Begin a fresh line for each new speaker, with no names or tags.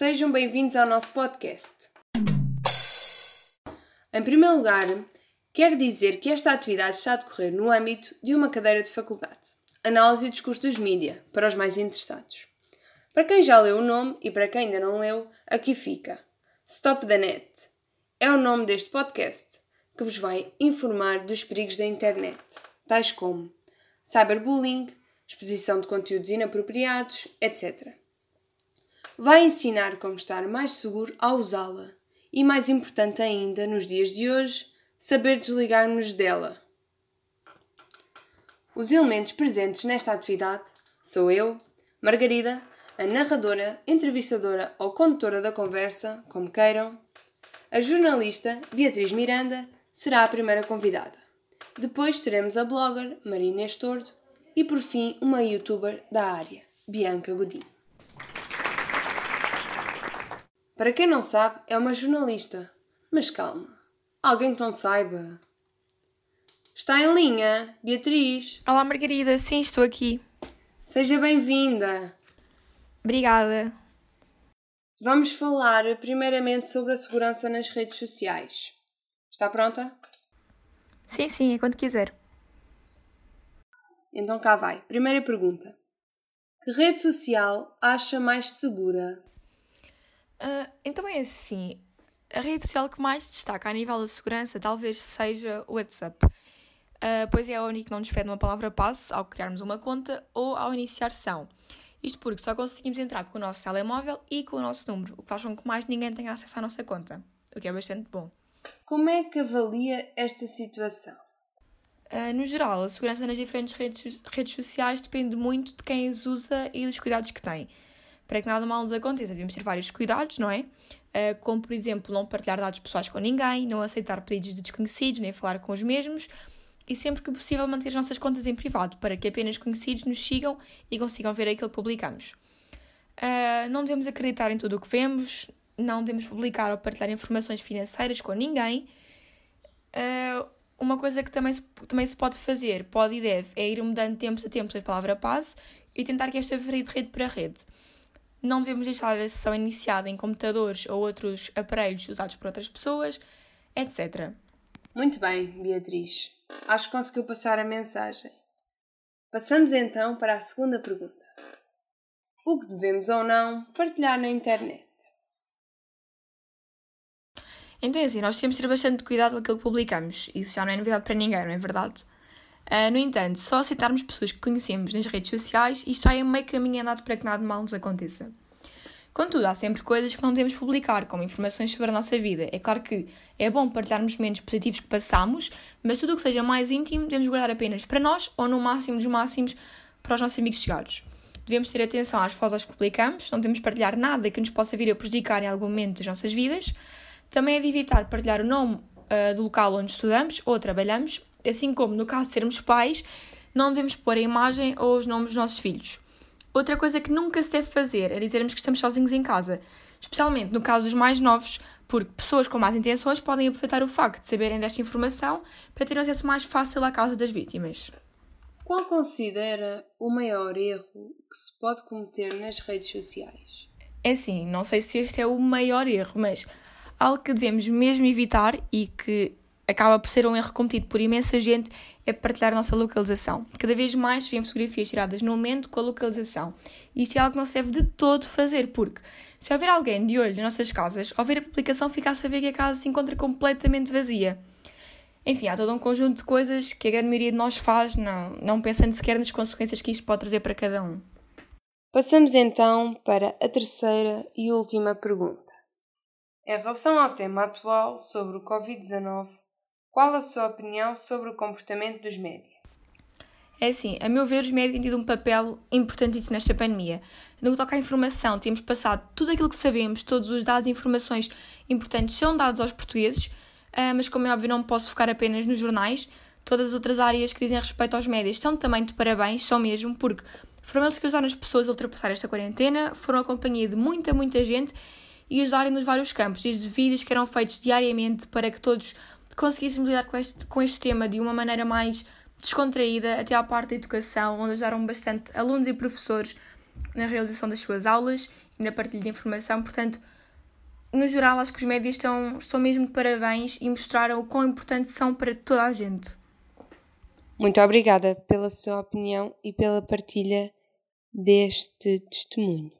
Sejam bem-vindos ao nosso podcast. Em primeiro lugar, quero dizer que esta atividade está a decorrer no âmbito de uma cadeira de faculdade. Análise e discurso dos mídia, para os mais interessados. Para quem já leu o nome e para quem ainda não leu, aqui fica. Stop the Net. É o nome deste podcast que vos vai informar dos perigos da internet, tais como cyberbullying, exposição de conteúdos inapropriados, etc. Vai ensinar como estar mais seguro ao usá-la e, mais importante ainda, nos dias de hoje, saber desligar-nos dela. Os elementos presentes nesta atividade sou eu, Margarida, a narradora, entrevistadora ou condutora da conversa, como queiram. A jornalista Beatriz Miranda será a primeira convidada. Depois teremos a blogger Marina Estordo e por fim uma youtuber da área, Bianca Godinho. Para quem não sabe, é uma jornalista. Mas calma, alguém que não saiba. Está em linha, Beatriz.
Olá, Margarida, sim, estou aqui.
Seja bem-vinda.
Obrigada.
Vamos falar primeiramente sobre a segurança nas redes sociais. Está pronta?
Sim, sim, é quando quiser.
Então cá vai. Primeira pergunta. Que rede social acha mais segura?
Uh, então é assim. A rede social que mais destaca a nível da segurança talvez seja o WhatsApp. Uh, pois é a única que não nos pede uma palavra passe ao criarmos uma conta ou ao iniciar sessão. Isto porque só conseguimos entrar com o nosso telemóvel e com o nosso número, o que faz com que mais ninguém tenha acesso à nossa conta, o que é bastante bom.
Como é que avalia esta situação?
Uh, no geral, a segurança nas diferentes redes, redes sociais depende muito de quem as usa e dos cuidados que tem. Para que nada mal nos aconteça, devemos ter vários cuidados, não é? Uh, como, por exemplo, não partilhar dados pessoais com ninguém, não aceitar pedidos de desconhecidos, nem falar com os mesmos, e sempre que possível manter as nossas contas em privado, para que apenas conhecidos nos sigam e consigam ver aquilo que publicamos. Uh, não devemos acreditar em tudo o que vemos, não devemos publicar ou partilhar informações financeiras com ninguém. Uh, uma coisa que também se, também se pode fazer, pode e deve, é ir mudando tempos a tempos a palavra passe e tentar que esta varie de rede para rede. Não devemos deixar a sessão iniciada em computadores ou outros aparelhos usados por outras pessoas, etc.
Muito bem, Beatriz. Acho que conseguiu passar a mensagem. Passamos então para a segunda pergunta. O que devemos ou não partilhar na internet?
Então é assim, nós temos de ter bastante cuidado com aquilo que publicamos. Isso já não é novidade para ninguém, não é verdade? Uh, no entanto, só aceitarmos pessoas que conhecemos nas redes sociais, isto já é meio caminho andado para que nada mal nos aconteça. Contudo, há sempre coisas que não devemos publicar, como informações sobre a nossa vida. É claro que é bom partilharmos momentos positivos que passamos, mas tudo o que seja mais íntimo devemos guardar apenas para nós ou, no máximo dos máximos, para os nossos amigos chegados. Devemos ter atenção às fotos que publicamos, não devemos partilhar nada que nos possa vir a prejudicar em algum momento das nossas vidas. Também é de evitar partilhar o nome uh, do local onde estudamos ou trabalhamos, assim como no caso de sermos pais, não devemos pôr a imagem ou os nomes dos nossos filhos. Outra coisa que nunca se deve fazer é dizermos que estamos sozinhos em casa, especialmente no caso dos mais novos, porque pessoas com más intenções podem aproveitar o facto de saberem desta informação para terem acesso mais fácil à casa das vítimas.
Qual considera o maior erro que se pode cometer nas redes sociais?
É assim, não sei se este é o maior erro, mas algo que devemos mesmo evitar e que acaba por ser um erro cometido por imensa gente é partilhar a nossa localização. Cada vez mais vêm fotografias tiradas no momento com a localização. Isso é algo que não se deve de todo fazer, porque se houver alguém de olho nas nossas casas, ao ver a publicação fica a saber que a casa se encontra completamente vazia. Enfim, há todo um conjunto de coisas que a grande maioria de nós faz, não, não pensando sequer nas consequências que isto pode trazer para cada um.
Passamos então para a terceira e última pergunta. Em relação ao tema atual sobre o Covid-19, qual a sua opinião sobre o comportamento dos médias?
É assim, a meu ver, os médias têm tido um papel importantíssimo nesta pandemia. No que toca à informação, temos passado tudo aquilo que sabemos, todos os dados e informações importantes são dados aos portugueses, ah, mas como é óbvio, não posso focar apenas nos jornais. Todas as outras áreas que dizem respeito aos médias estão também de parabéns, só mesmo, porque foram eles que ajudaram as pessoas a ultrapassar esta quarentena, foram a companhia de muita, muita gente e ajudarem nos vários campos, desde vídeos que eram feitos diariamente para que todos conseguíssemos lidar com este, com este tema de uma maneira mais descontraída, até à parte da educação, onde ajudaram bastante alunos e professores na realização das suas aulas e na partilha de informação. Portanto, no geral, acho que os médias estão, estão mesmo de parabéns e mostraram o quão importantes são para toda a gente.
Muito obrigada pela sua opinião e pela partilha deste testemunho.